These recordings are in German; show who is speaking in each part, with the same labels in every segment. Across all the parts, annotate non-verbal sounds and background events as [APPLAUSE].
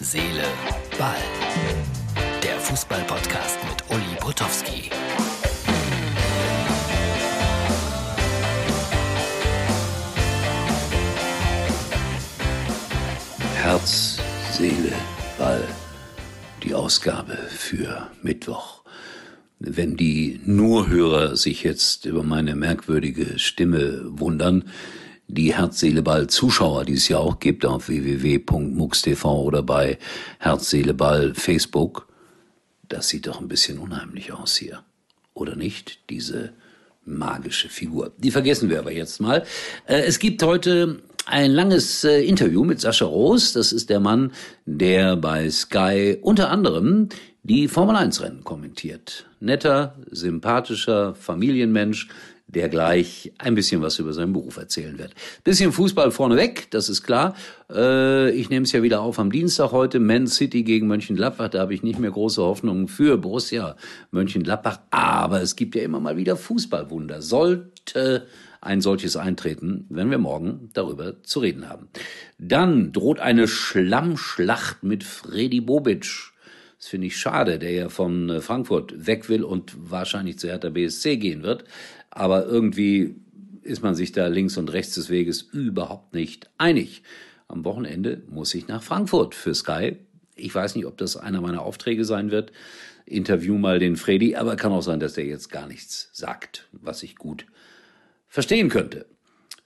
Speaker 1: Seele, Ball. Der Fußball-Podcast mit Uli Potowski.
Speaker 2: Herz, Seele, Ball. Die Ausgabe für Mittwoch. Wenn die Nurhörer sich jetzt über meine merkwürdige Stimme wundern, die Herz-Seele-Ball-Zuschauer, die es ja auch gibt auf www.mux.tv oder bei Herz-Seele-Ball Facebook, das sieht doch ein bisschen unheimlich aus hier. Oder nicht? Diese magische Figur. Die vergessen wir aber jetzt mal. Äh, es gibt heute ein langes äh, Interview mit Sascha Roos. Das ist der Mann, der bei Sky unter anderem die Formel 1 Rennen kommentiert. Netter, sympathischer Familienmensch, der gleich ein bisschen was über seinen Beruf erzählen wird. Bisschen Fußball vorneweg, das ist klar. Äh, ich nehme es ja wieder auf am Dienstag heute, Man City gegen Mönchengladbach. Da habe ich nicht mehr große Hoffnungen für Borussia Mönchengladbach. Aber es gibt ja immer mal wieder Fußballwunder. Sollte ein solches eintreten, wenn wir morgen darüber zu reden haben. Dann droht eine Schlammschlacht mit Freddy Bobic. Das finde ich schade, der ja von äh, Frankfurt weg will und wahrscheinlich zu Hertha BSC gehen wird. Aber irgendwie ist man sich da links und rechts des Weges überhaupt nicht einig. Am Wochenende muss ich nach Frankfurt für Sky. Ich weiß nicht, ob das einer meiner Aufträge sein wird. Interview mal den Freddy, aber kann auch sein, dass er jetzt gar nichts sagt, was ich gut verstehen könnte.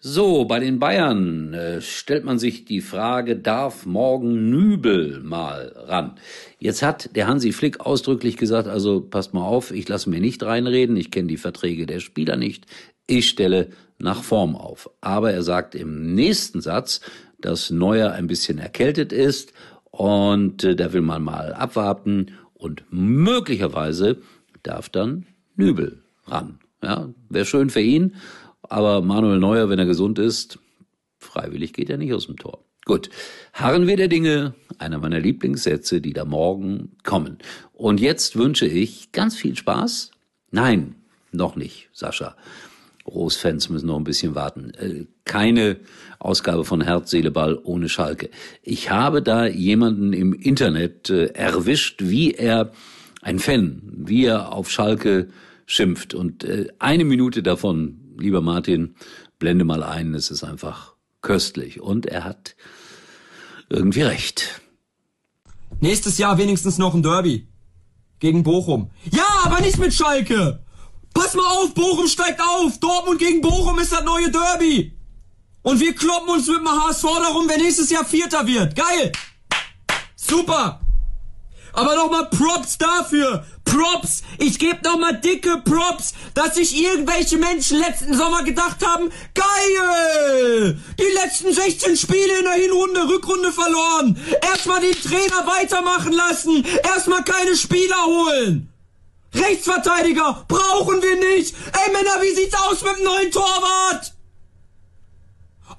Speaker 2: So, bei den Bayern äh, stellt man sich die Frage, darf morgen Nübel mal ran? Jetzt hat der Hansi Flick ausdrücklich gesagt, also passt mal auf, ich lasse mir nicht reinreden, ich kenne die Verträge der Spieler nicht, ich stelle nach Form auf. Aber er sagt im nächsten Satz, dass Neuer ein bisschen erkältet ist und äh, da will man mal abwarten und möglicherweise darf dann Nübel ran. Ja, wäre schön für ihn. Aber Manuel Neuer, wenn er gesund ist, freiwillig geht er nicht aus dem Tor. Gut, harren wir der Dinge, einer meiner Lieblingssätze, die da morgen kommen. Und jetzt wünsche ich ganz viel Spaß. Nein, noch nicht, Sascha. Großfans müssen noch ein bisschen warten. Äh, keine Ausgabe von Herz, Seele, Ball ohne Schalke. Ich habe da jemanden im Internet äh, erwischt, wie er, ein Fan, wie er auf Schalke schimpft. Und äh, eine Minute davon lieber Martin, blende mal ein, es ist einfach köstlich. Und er hat irgendwie recht.
Speaker 3: Nächstes Jahr wenigstens noch ein Derby. Gegen Bochum. Ja, aber nicht mit Schalke! Pass mal auf, Bochum steigt auf! Dortmund gegen Bochum ist das neue Derby! Und wir kloppen uns mit dem HSV darum, wer nächstes Jahr Vierter wird. Geil! Super! Aber nochmal Props dafür. Props. Ich gebe nochmal dicke Props, dass sich irgendwelche Menschen letzten Sommer gedacht haben, geil! Die letzten 16 Spiele in der Hinrunde, Rückrunde verloren. Erstmal den Trainer weitermachen lassen. Erstmal keine Spieler holen. Rechtsverteidiger brauchen wir nicht. Ey Männer, wie sieht's aus mit dem neuen Torwart?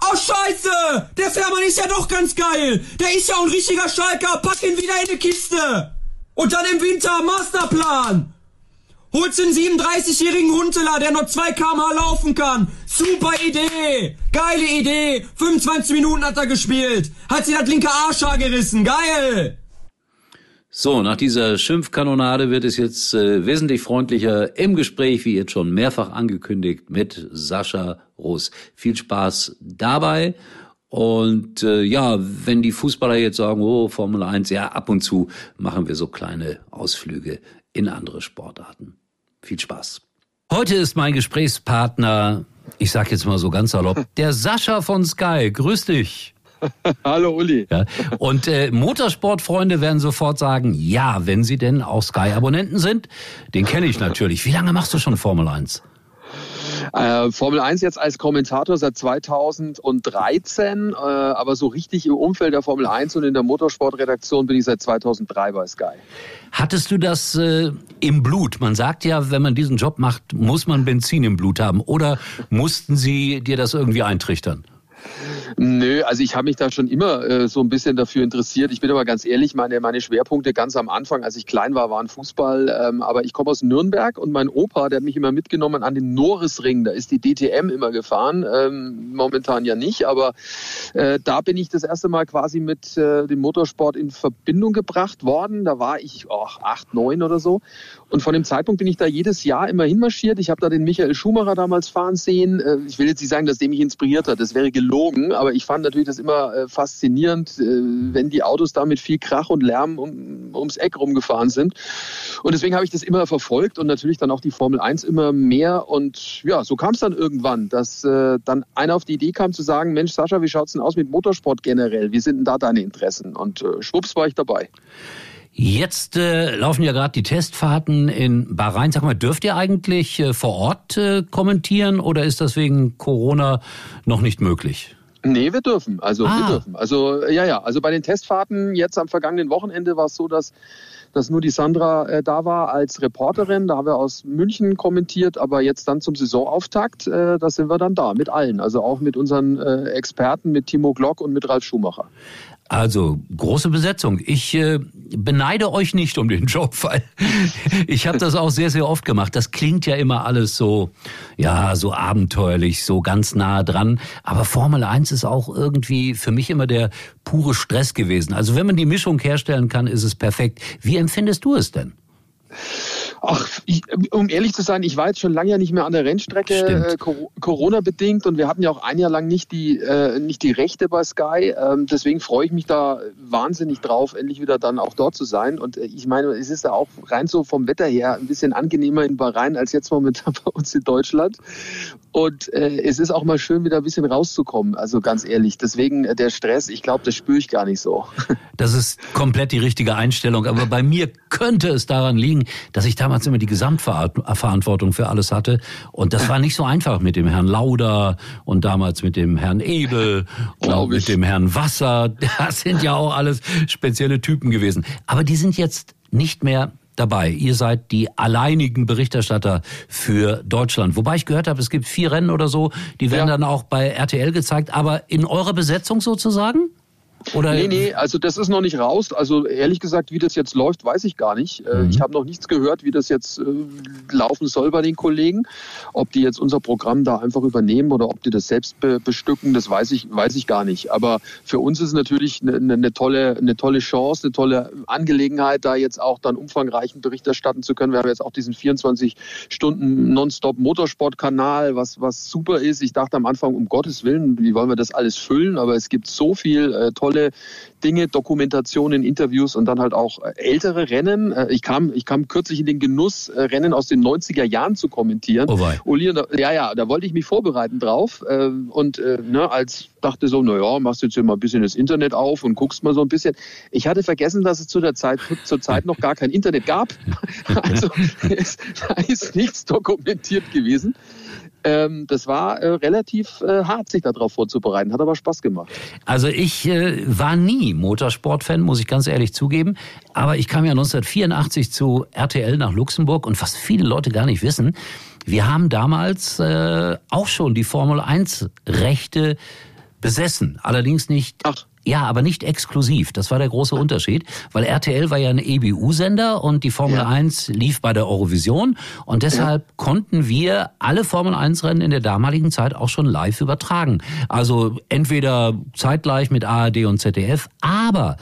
Speaker 3: Oh Scheiße! Der Fährmann ist ja doch ganz geil! Der ist ja ein richtiger Schalker! Pack ihn wieder in die Kiste! Und dann im Winter Masterplan! Holst den 37-jährigen Hunteler, der nur 2 km laufen kann. Super Idee! Geile Idee! 25 Minuten hat er gespielt. Hat sich das linke Arschhaar gerissen. Geil!
Speaker 2: So, nach dieser Schimpfkanonade wird es jetzt äh, wesentlich freundlicher im Gespräch, wie jetzt schon mehrfach angekündigt, mit Sascha Roos. Viel Spaß dabei. Und äh, ja, wenn die Fußballer jetzt sagen, oh, Formel 1, ja, ab und zu machen wir so kleine Ausflüge in andere Sportarten. Viel Spaß. Heute ist mein Gesprächspartner, ich sag jetzt mal so ganz salopp, [LAUGHS] der Sascha von Sky. Grüß dich. [LAUGHS]
Speaker 4: Hallo Uli.
Speaker 2: Ja. Und äh, Motorsportfreunde werden sofort sagen, ja, wenn sie denn auch Sky-Abonnenten sind, den kenne ich natürlich. Wie lange machst du schon Formel 1?
Speaker 4: Äh, Formel 1 jetzt als Kommentator seit 2013, äh, aber so richtig im Umfeld der Formel 1 und in der Motorsportredaktion bin ich seit 2003 bei Sky.
Speaker 2: Hattest du das äh, im Blut? Man sagt ja, wenn man diesen Job macht, muss man Benzin im Blut haben. Oder mussten sie dir das irgendwie eintrichtern?
Speaker 4: Nö, also ich habe mich da schon immer äh, so ein bisschen dafür interessiert. Ich bin aber ganz ehrlich, meine, meine Schwerpunkte ganz am Anfang, als ich klein war, waren Fußball. Ähm, aber ich komme aus Nürnberg und mein Opa, der hat mich immer mitgenommen an den Norrisring. Da ist die DTM immer gefahren. Ähm, momentan ja nicht, aber äh, da bin ich das erste Mal quasi mit äh, dem Motorsport in Verbindung gebracht worden. Da war ich oh, acht, neun oder so. Und von dem Zeitpunkt bin ich da jedes Jahr immer hinmarschiert. Ich habe da den Michael Schumacher damals fahren sehen. Äh, ich will jetzt nicht sagen, dass der mich inspiriert hat. Das wäre gelogen. Aber ich fand natürlich das immer äh, faszinierend, äh, wenn die Autos da mit viel Krach und Lärm um, ums Eck rumgefahren sind. Und deswegen habe ich das immer verfolgt und natürlich dann auch die Formel 1 immer mehr. Und ja, so kam es dann irgendwann, dass äh, dann einer auf die Idee kam zu sagen, Mensch, Sascha, wie schaut's denn aus mit Motorsport generell? Wie sind denn da deine Interessen? Und äh, schwupps war ich dabei.
Speaker 2: Jetzt äh, laufen ja gerade die Testfahrten in Bahrain. Sag mal, dürft ihr eigentlich äh, vor Ort äh, kommentieren oder ist das wegen Corona noch nicht möglich?
Speaker 4: Nee, wir dürfen. Also ah. wir dürfen. Also ja, ja. Also bei den Testfahrten jetzt am vergangenen Wochenende war es so, dass dass nur die Sandra äh, da war als Reporterin. Da haben wir aus München kommentiert, aber jetzt dann zum Saisonauftakt, äh, da sind wir dann da mit allen. Also auch mit unseren äh, Experten, mit Timo Glock und mit Ralf Schumacher.
Speaker 2: Also große Besetzung. Ich äh, beneide euch nicht um den [LAUGHS] Job, weil ich habe das auch sehr, sehr oft gemacht. Das klingt ja immer alles so, ja, so abenteuerlich, so ganz nah dran. Aber Formel 1 ist auch irgendwie für mich immer der pure Stress gewesen. Also wenn man die Mischung herstellen kann, ist es perfekt. Wie empfindest du es denn?
Speaker 4: Ach, ich, um ehrlich zu sein, ich war jetzt schon lange ja nicht mehr an der Rennstrecke, äh, Corona-bedingt und wir hatten ja auch ein Jahr lang nicht die, äh, nicht die Rechte bei Sky. Ähm, deswegen freue ich mich da wahnsinnig drauf, endlich wieder dann auch dort zu sein. Und äh, ich meine, es ist ja auch rein so vom Wetter her ein bisschen angenehmer in Bahrain als jetzt momentan [LAUGHS] bei uns in Deutschland. Und äh, es ist auch mal schön, wieder ein bisschen rauszukommen, also ganz ehrlich. Deswegen äh, der Stress, ich glaube, das spüre ich gar nicht so. [LAUGHS]
Speaker 2: Das ist komplett die richtige Einstellung. Aber bei mir könnte es daran liegen, dass ich damals immer die Gesamtverantwortung für alles hatte. Und das war nicht so einfach mit dem Herrn Lauder und damals mit dem Herrn Ebel und mit dem Herrn Wasser. [LAUGHS] Das sind ja auch alles spezielle Typen gewesen. Aber die sind jetzt nicht mehr dabei. Ihr seid die alleinigen Berichterstatter für Deutschland. Wobei ich gehört habe, es gibt vier Rennen oder so, die werden ja. dann auch bei RTL gezeigt. Aber in eurer Besetzung sozusagen?
Speaker 4: Oder nee, nee, also das ist noch nicht raus. Also ehrlich gesagt, wie das jetzt läuft, weiß ich gar nicht. Äh, mhm. Ich habe noch nichts gehört, wie das jetzt äh, laufen soll bei den Kollegen. Ob die jetzt unser Programm da einfach übernehmen oder ob die das selbst be bestücken, das weiß ich, weiß ich gar nicht. Aber für uns ist natürlich eine, eine, tolle, eine tolle Chance, eine tolle Angelegenheit, da jetzt auch dann umfangreichen Bericht erstatten zu können. Wir haben jetzt auch diesen 24 Stunden Nonstop Motorsportkanal, was, was super ist. Ich dachte am Anfang, um Gottes Willen, wie wollen wir das alles füllen? Aber es gibt so viel äh, tolle tolle Dinge, Dokumentationen, Interviews und dann halt auch äh, ältere Rennen. Äh, ich kam, ich kam kürzlich in den Genuss, äh, Rennen aus den 90er Jahren zu kommentieren. Oh Uli, ja, ja, da wollte ich mich vorbereiten drauf und ne, als dachte so, naja, machst jetzt hier mal ein bisschen das Internet auf und guckst mal so ein bisschen. Ich hatte vergessen, dass es zu der Zeit, zur Zeit noch gar kein Internet gab. [LAUGHS] Also [LAUGHS] es, da ist nichts dokumentiert gewesen ähm, das war äh, relativ äh, hart, sich darauf vorzubereiten. Hat aber Spaß gemacht.
Speaker 2: Also ich äh, war nie Motorsportfan, muss ich ganz ehrlich zugeben. Aber ich kam ja 1984 zu RTL nach Luxemburg und was viele Leute gar nicht wissen, wir haben damals äh, auch schon die Formel 1 Rechte besessen. Allerdings nicht Ach. Ja, aber nicht exklusiv. Das war der große Unterschied, weil RTL war ja ein EBU-Sender und die Formel ja. 1 lief bei der Eurovision und deshalb ja. konnten wir alle Formel 1-Rennen in der damaligen Zeit auch schon live übertragen. Also entweder zeitgleich mit ARD und ZDF, aber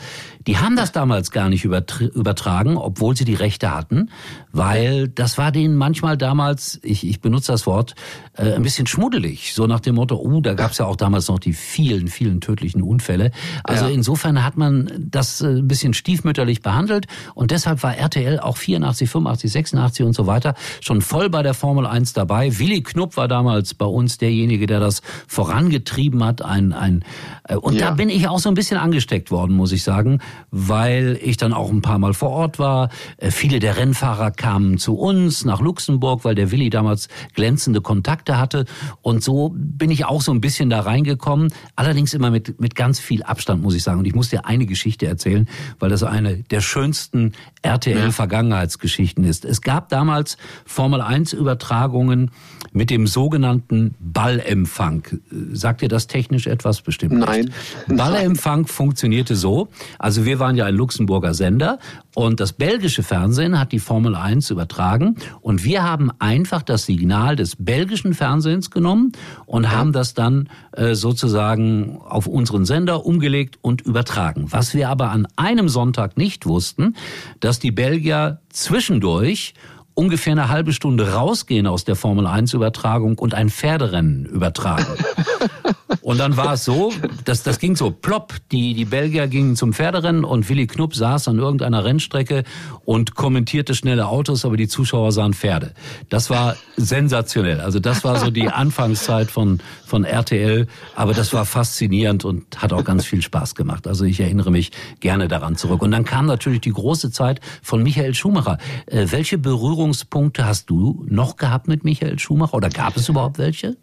Speaker 2: die haben das damals gar nicht übertragen, obwohl sie die Rechte hatten, weil das war denen manchmal damals, ich, ich benutze das Wort, äh, ein bisschen schmuddelig. So nach dem Motto, oh, da gab's ja auch damals noch die vielen, vielen tödlichen Unfälle. Also ja. insofern hat man das äh, ein bisschen stiefmütterlich behandelt und deshalb war RTL auch 84, 85, 86 und so weiter schon voll bei der Formel 1 dabei. Willi Knupp war damals bei uns derjenige, der das vorangetrieben hat. Ein, ein, äh, und ja. da bin ich auch so ein bisschen angesteckt worden, muss ich sagen weil ich dann auch ein paar Mal vor Ort war. Äh, viele der Rennfahrer kamen zu uns nach Luxemburg, weil der Willi damals glänzende Kontakte hatte. Und so bin ich auch so ein bisschen da reingekommen. Allerdings immer mit, mit ganz viel Abstand Abstand, muss ich sagen. Und ich muss dir eine Geschichte erzählen, weil das eine der schönsten RTL-Vergangenheitsgeschichten ist. Es gab damals Formel 1 Übertragungen mit dem sogenannten Ballempfang. Sagt dir das technisch etwas bestimmt?
Speaker 4: Nein.
Speaker 2: Nicht? Ballempfang funktionierte so. Also wir waren ja ein Luxemburger Sender und das belgische Fernsehen hat die Formel 1 übertragen und wir haben einfach das Signal des belgischen Fernsehens genommen und haben das dann äh, sozusagen auf unseren Sender umgelegt und übertragen. Was wir aber an einem Sonntag nicht wussten, dass die Belgier zwischendurch ungefähr eine halbe Stunde rausgehen aus der Formel 1 Übertragung und ein Pferderennen übertragen. [LAUGHS] Und dann war es so, dass das ging so plopp. Die, die Belgier gingen zum Pferderennen und Willy Knupp saß an irgendeiner Rennstrecke und kommentierte schnelle Autos, aber die Zuschauer sahen Pferde. Das war sensationell. Also das war so die Anfangszeit von, von RTL. Aber das war faszinierend und hat auch ganz viel Spaß gemacht. Also ich erinnere mich gerne daran zurück. Und dann kam natürlich die große Zeit von Michael Schumacher. Äh, welche Berührungspunkte hast du noch gehabt mit Michael Schumacher oder gab es überhaupt welche?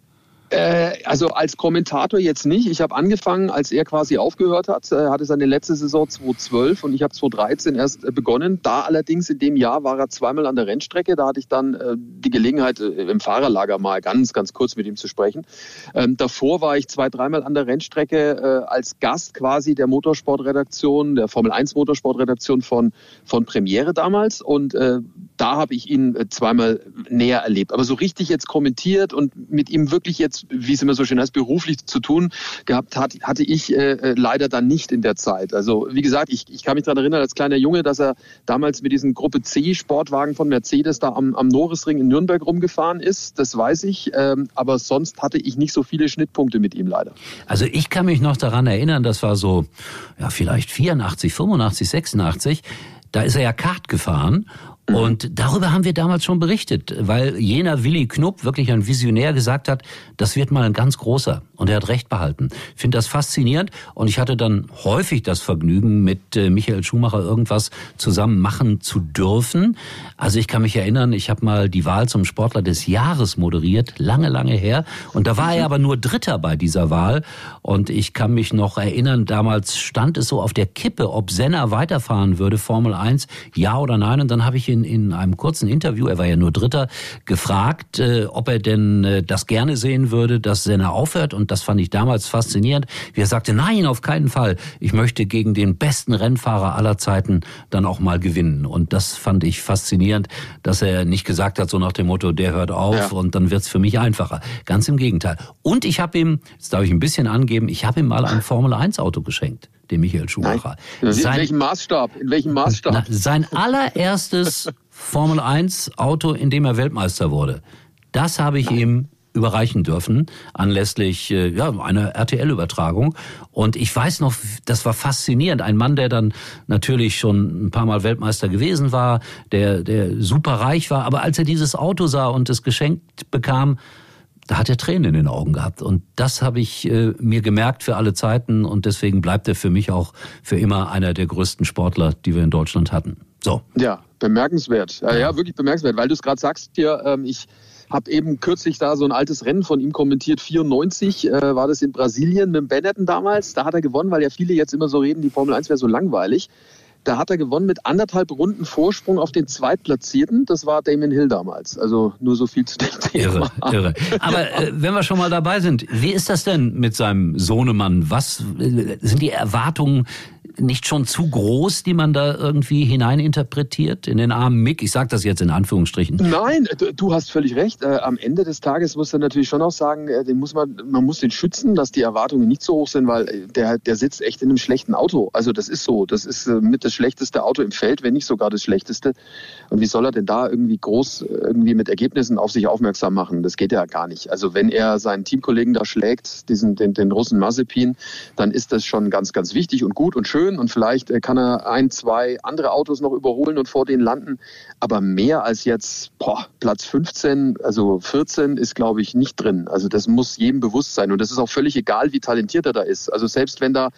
Speaker 4: Äh, also als Kommentator jetzt nicht. Ich habe angefangen, als er quasi aufgehört hat. Er hatte seine letzte Saison 2012 und ich habe 2013 erst äh, begonnen. Da allerdings in dem Jahr war er zweimal an der Rennstrecke. Da hatte ich dann äh, die Gelegenheit, im Fahrerlager mal ganz, ganz kurz mit ihm zu sprechen. Ähm, davor war ich zwei, dreimal an der Rennstrecke als Gast quasi der Motorsportredaktion, der Formel 1 Motorsportredaktion von, von Premiere damals. Und da habe ich ihn zweimal näher erlebt. Aber so richtig jetzt kommentiert und mit ihm wirklich jetzt wie es immer so schön heißt, beruflich zu tun gehabt hat, hatte ich äh, äh, leider dann nicht in der Zeit. Also wie gesagt, ich, ich kann mich daran erinnern als kleiner Junge, dass er damals mit diesem Gruppe C Sportwagen von Mercedes da am, am Norrisring in Nürnberg rumgefahren ist. Das weiß ich. Ähm, aber sonst hatte ich nicht so viele Schnittpunkte mit ihm leider.
Speaker 2: Also ich kann mich noch daran erinnern, das war so, ja vielleicht 84, 85, 86. Da ist er ja Kart gefahren und darüber haben wir damals schon berichtet, weil jener Willy Knupp, wirklich ein Visionär, gesagt hat, das wird mal ein ganz großer. Und er hat recht behalten. Ich finde das faszinierend und ich hatte dann häufig das Vergnügen, mit äh, Michael Schumacher irgendwas zusammen machen zu dürfen. Also ich kann mich erinnern, ich habe mal die Wahl zum Sportler des Jahres moderiert, lange, lange her. Und da war er aber nur Dritter bei dieser Wahl. Und ich kann mich noch erinnern, damals stand es so auf der Kippe, ob Senna weiterfahren würde, Formel 1, ja oder nein. Und dann habe ich ihn in einem kurzen Interview, er war ja nur Dritter, gefragt, äh, ob er denn äh, das gerne sehen würde, dass Senna aufhört. Und das fand ich damals faszinierend. Wie er sagte, nein, auf keinen Fall. Ich möchte gegen den besten Rennfahrer aller Zeiten dann auch mal gewinnen. Und das fand ich faszinierend, dass er nicht gesagt hat, so nach dem Motto, der hört auf ja. und dann wird's für mich einfacher. Ganz im Gegenteil. Und ich habe ihm, jetzt darf ich ein bisschen angeben, ich habe ihm mal ein Formel 1 Auto geschenkt dem Michael Schumacher.
Speaker 4: Nein. In welchem Maßstab? In welchem Maßstab? Na,
Speaker 2: sein allererstes [LAUGHS] Formel 1 Auto, in dem er Weltmeister wurde. Das habe ich ihm überreichen dürfen anlässlich äh, ja, einer RTL-Übertragung. Und ich weiß noch, das war faszinierend. Ein Mann, der dann natürlich schon ein paar Mal Weltmeister gewesen war, der, der super reich war, aber als er dieses Auto sah und es geschenkt bekam, da hat er Tränen in den Augen gehabt. Und das habe ich äh, mir gemerkt für alle Zeiten und deswegen bleibt er für mich auch für immer einer der größten Sportler, die wir in Deutschland hatten. So.
Speaker 4: Ja, bemerkenswert. Ja, ja wirklich bemerkenswert, weil du es gerade sagst hier, ähm, ich habe eben kürzlich da so ein altes Rennen von ihm kommentiert. 94 äh, war das in Brasilien mit Benetton damals. Da hat er gewonnen, weil ja viele jetzt immer so reden, die Formel 1 wäre so langweilig. Da hat er gewonnen mit anderthalb Runden Vorsprung auf den Zweitplatzierten. Das war Damon Hill damals. Also nur so viel zu dem
Speaker 2: Thema. Irre, irre. Aber äh, wenn wir schon mal dabei sind, wie ist das denn mit seinem Sohnemann? Was äh, sind die Erwartungen nicht schon zu groß, die man da irgendwie hineininterpretiert in den armen Mick? Ich sage das jetzt in Anführungsstrichen.
Speaker 4: Nein, du, hast völlig recht. Äh, am Ende des Tages muss er natürlich schon auch sagen, äh, den muss man, man muss den schützen, dass die Erwartungen nicht so hoch sind, weil äh, der, der sitzt echt in einem schlechten Auto. Also das ist so. Das ist mit das schlechteste Auto im Feld, wenn nicht sogar das schlechteste. Und wie soll er denn da irgendwie groß irgendwie mit Ergebnissen auf sich aufmerksam machen? Das geht ja gar nicht. Also wenn er seinen Teamkollegen da schlägt, diesen, den, den Russen Mazepin, dann ist das schon ganz, ganz wichtig und gut und schön schön und vielleicht äh, kann er ein, zwei andere Autos noch überholen und vor denen landen. Aber mehr als jetzt boah, Platz 15, also 14 ist, glaube ich, nicht drin. Also das muss jedem bewusst sein. Und das ist auch völlig egal, wie talentiert er da ist. Also selbst wenn da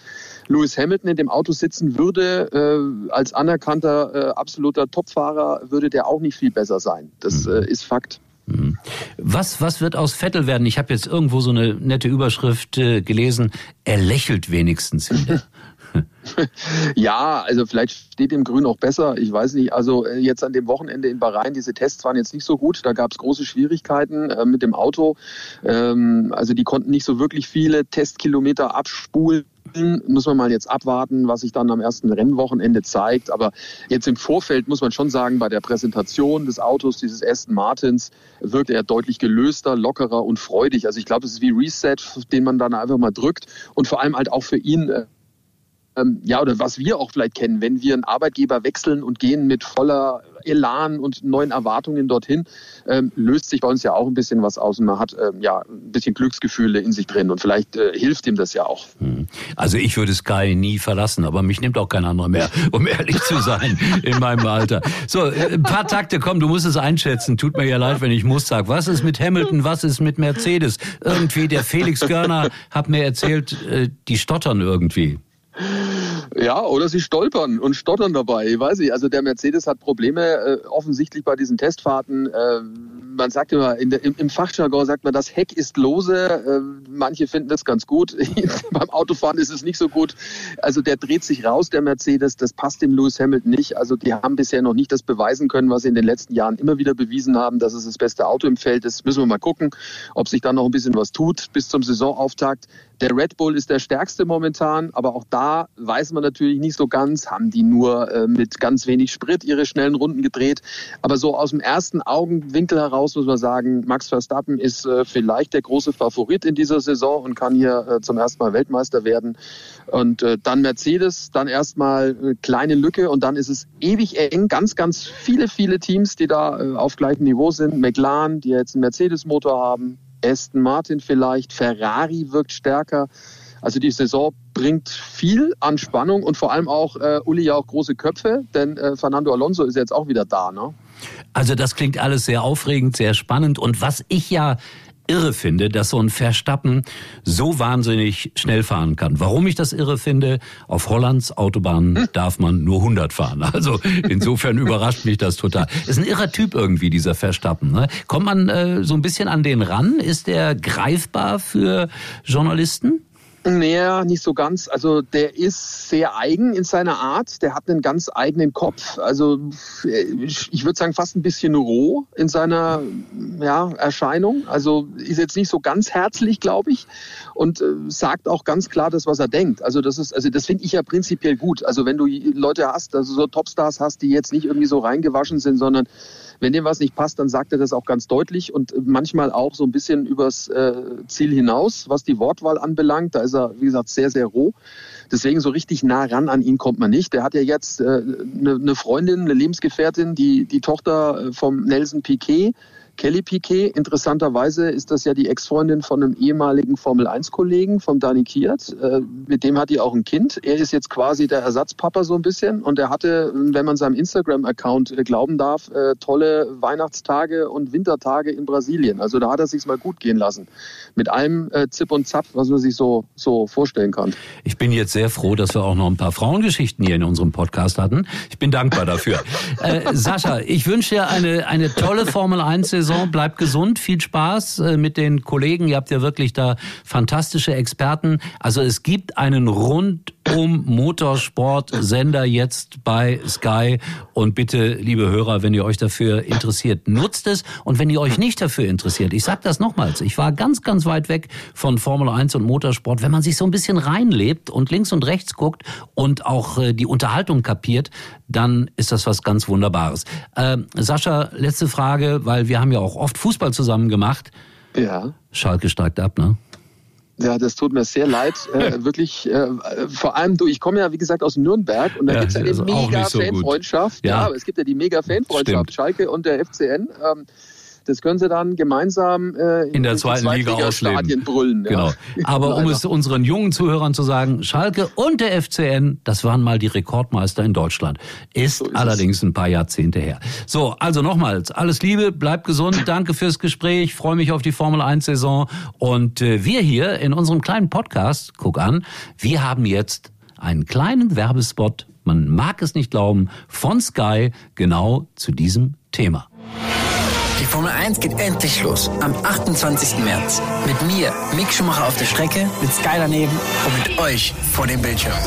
Speaker 4: Lewis Hamilton in dem Auto sitzen würde, äh, als anerkannter, äh, absoluter Topfahrer, würde der auch nicht viel besser sein. Das mhm. äh, ist Fakt.
Speaker 2: Mhm. Was, was wird aus Vettel werden? Ich habe jetzt irgendwo so eine nette Überschrift äh, gelesen. Er lächelt wenigstens wieder. [LAUGHS] [LAUGHS]
Speaker 4: ja, also vielleicht steht dem Grün auch besser. Ich weiß nicht. Also äh, jetzt an dem Wochenende in Bahrain, diese Tests waren jetzt nicht so gut. Da gab es große Schwierigkeiten äh, mit dem Auto. Ähm, also die konnten nicht so wirklich viele Testkilometer abspulen muss man mal jetzt abwarten, was sich dann am ersten Rennwochenende zeigt. Aber jetzt im Vorfeld muss man schon sagen, bei der Präsentation des Autos, dieses Aston Martins, wirkt er deutlich gelöster, lockerer und freudig. Also ich glaube, es ist wie Reset, den man dann einfach mal drückt und vor allem halt auch für ihn äh, ähm, ja, oder was wir auch vielleicht kennen, wenn wir einen Arbeitgeber wechseln und gehen mit voller Elan und neuen Erwartungen dorthin, ähm, löst sich bei uns ja auch ein bisschen was aus und man hat ähm, ja ein bisschen Glücksgefühle in sich drin und vielleicht äh, hilft ihm das ja auch. Hm.
Speaker 2: Also ich würde Sky nie verlassen, aber mich nimmt auch kein anderer mehr, [LAUGHS] um ehrlich zu sein, in meinem Alter. So, äh, ein paar Takte, komm, du musst es einschätzen. Tut mir ja leid, wenn ich muss sag. Was ist mit Hamilton? Was ist mit Mercedes? Irgendwie der Felix Görner hat mir erzählt, äh, die stottern irgendwie.
Speaker 4: Ja, oder sie stolpern und stottern dabei. Ich weiß nicht. Also der Mercedes hat Probleme äh, offensichtlich bei diesen Testfahrten. Äh, man sagt immer, der, im, im, Fachjargon sagt man, das Heck ist lose. Äh, manche finden das ganz gut. [LAUGHS] Beim Autofahren ist es nicht so gut. Also der dreht sich raus, der Mercedes. Das passt dem Lewis Hamilton nicht. Also die haben bisher noch nicht das beweisen können, was sie in den letzten Jahren immer wieder bewiesen haben, dass es das beste Auto im Feld ist. Müssen wir mal gucken, ob sich da noch ein bisschen was tut bis zum Saisonauftakt. Der Red Bull ist der stärkste momentan, aber auch da weiß man natürlich nicht so ganz, haben die nur äh, mit ganz wenig Sprit ihre schnellen Runden gedreht. Aber so aus dem ersten Augenwinkel heraus muss man sagen, Max Verstappen ist äh, vielleicht der große Favorit in dieser Saison und kann hier äh, zum ersten Mal Weltmeister werden. Und äh, dann Mercedes, dann erstmal eine kleine Lücke und dann ist es ewig eng. Ganz, ganz viele, viele Teams, die da äh, auf gleichem Niveau sind. McLaren, die jetzt einen Mercedes-Motor haben, Aston Martin vielleicht, Ferrari wirkt stärker. Also die Saison bringt viel an Spannung und vor allem auch äh, Uli ja auch große Köpfe, denn äh, Fernando Alonso ist jetzt auch wieder da, ne?
Speaker 2: Also das klingt alles sehr aufregend, sehr spannend und was ich ja irre finde, dass so ein Verstappen so wahnsinnig schnell fahren kann. Warum ich das irre finde, auf Hollands Autobahnen hm. darf man nur 100 fahren. Also insofern [LAUGHS] überrascht mich das total. Ist ein irrer Typ irgendwie, dieser Verstappen. Ne? Kommt man äh, so ein bisschen an den ran? Ist der greifbar für Journalisten?
Speaker 4: Naja, nicht so ganz. Also der ist sehr eigen in seiner Art. Der hat einen ganz eigenen Kopf. Also ich würde sagen fast ein bisschen roh in seiner ja, Erscheinung. Also ist jetzt nicht so ganz herzlich, glaube ich, und äh, sagt auch ganz klar das, was er denkt. Also das ist, also das finde ich ja prinzipiell gut. Also wenn du Leute hast, also so Topstars hast, die jetzt nicht irgendwie so reingewaschen sind, sondern wenn dem was nicht passt, dann sagt er das auch ganz deutlich und manchmal auch so ein bisschen übers äh, Ziel hinaus, was die Wortwahl anbelangt. Da ist er, wie gesagt, sehr, sehr roh. Deswegen so richtig nah ran an ihn kommt man nicht. Der hat ja jetzt äh, eine, eine Freundin, eine Lebensgefährtin, die, die Tochter äh, vom Nelson Piquet Kelly Piquet, interessanterweise ist das ja die Ex-Freundin von einem ehemaligen Formel-1-Kollegen, von Dani Kiert. Äh, mit dem hat die auch ein Kind. Er ist jetzt quasi der Ersatzpapa so ein bisschen. Und er hatte, wenn man seinem Instagram-Account äh, glauben darf, äh, tolle Weihnachtstage und Wintertage in Brasilien. Also da hat er sich mal gut gehen lassen. Mit allem Zip und Zap, was man sich so, so vorstellen kann.
Speaker 2: Ich bin jetzt sehr froh, dass wir auch noch ein paar Frauengeschichten hier in unserem Podcast hatten. Ich bin dankbar dafür. [LAUGHS] äh, Sascha, ich wünsche dir eine, eine tolle Formel 1 Saison. Bleibt gesund, viel Spaß äh, mit den Kollegen. Ihr habt ja wirklich da fantastische Experten. Also es gibt einen rundum Motorsport-Sender jetzt bei Sky. Und bitte, liebe Hörer, wenn ihr euch dafür interessiert, nutzt es. Und wenn ihr euch nicht dafür interessiert, ich sag das nochmals, ich war ganz, ganz weit weg von Formel 1 und Motorsport. Wenn man sich so ein bisschen reinlebt und links und rechts guckt und auch äh, die Unterhaltung kapiert, dann ist das was ganz Wunderbares. Äh, Sascha, letzte Frage, weil wir haben haben ja auch oft Fußball zusammen gemacht.
Speaker 4: Ja.
Speaker 2: Schalke steigt ab, ne?
Speaker 4: Ja, das tut mir sehr leid. Äh, [LAUGHS] wirklich, äh, vor allem du, ich komme ja wie gesagt aus Nürnberg und da ja, gibt es ja die mega so Fanfreundschaft. Ja. ja, es gibt ja die mega Fanfreundschaft, Schalke und der FCN. Ähm, das können sie dann gemeinsam
Speaker 2: äh, in, in der zweiten Liga ausleben.
Speaker 4: brüllen.
Speaker 2: Genau. Ja. [LAUGHS] Aber um es unseren jungen Zuhörern zu sagen, Schalke und der FCN, das waren mal die Rekordmeister in Deutschland. Ist, so ist allerdings es. ein paar Jahrzehnte her. So, also nochmals, alles Liebe, bleibt gesund, danke fürs Gespräch, freue mich auf die Formel 1 Saison und äh, wir hier in unserem kleinen Podcast, guck an, wir haben jetzt einen kleinen Werbespot, man mag es nicht glauben, von Sky genau zu diesem Thema.
Speaker 1: Die Formel 1 geht endlich los. Am 28. März. Mit mir, Mick Schumacher auf der Strecke, mit Sky daneben und mit euch vor dem Bildschirm.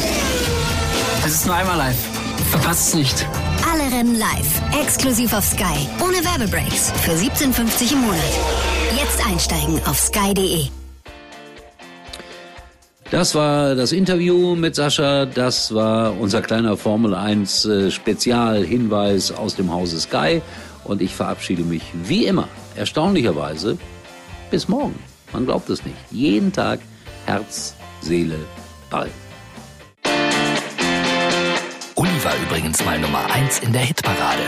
Speaker 1: Es ist nur einmal live. Verpasst es nicht.
Speaker 5: Alle Rennen live. Exklusiv auf Sky. Ohne Werbebreaks. Für 17,50 im Monat. Jetzt einsteigen auf sky.de.
Speaker 2: Das war das Interview mit Sascha. Das war unser kleiner Formel 1 äh, Spezialhinweis aus dem Hause Sky. Und ich verabschiede mich wie immer, erstaunlicherweise, bis morgen. Man glaubt es nicht. Jeden Tag Herz, Seele, Ball.
Speaker 6: Uli war übrigens mal Nummer 1 in der Hitparade.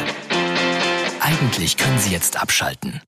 Speaker 6: Eigentlich können Sie jetzt abschalten.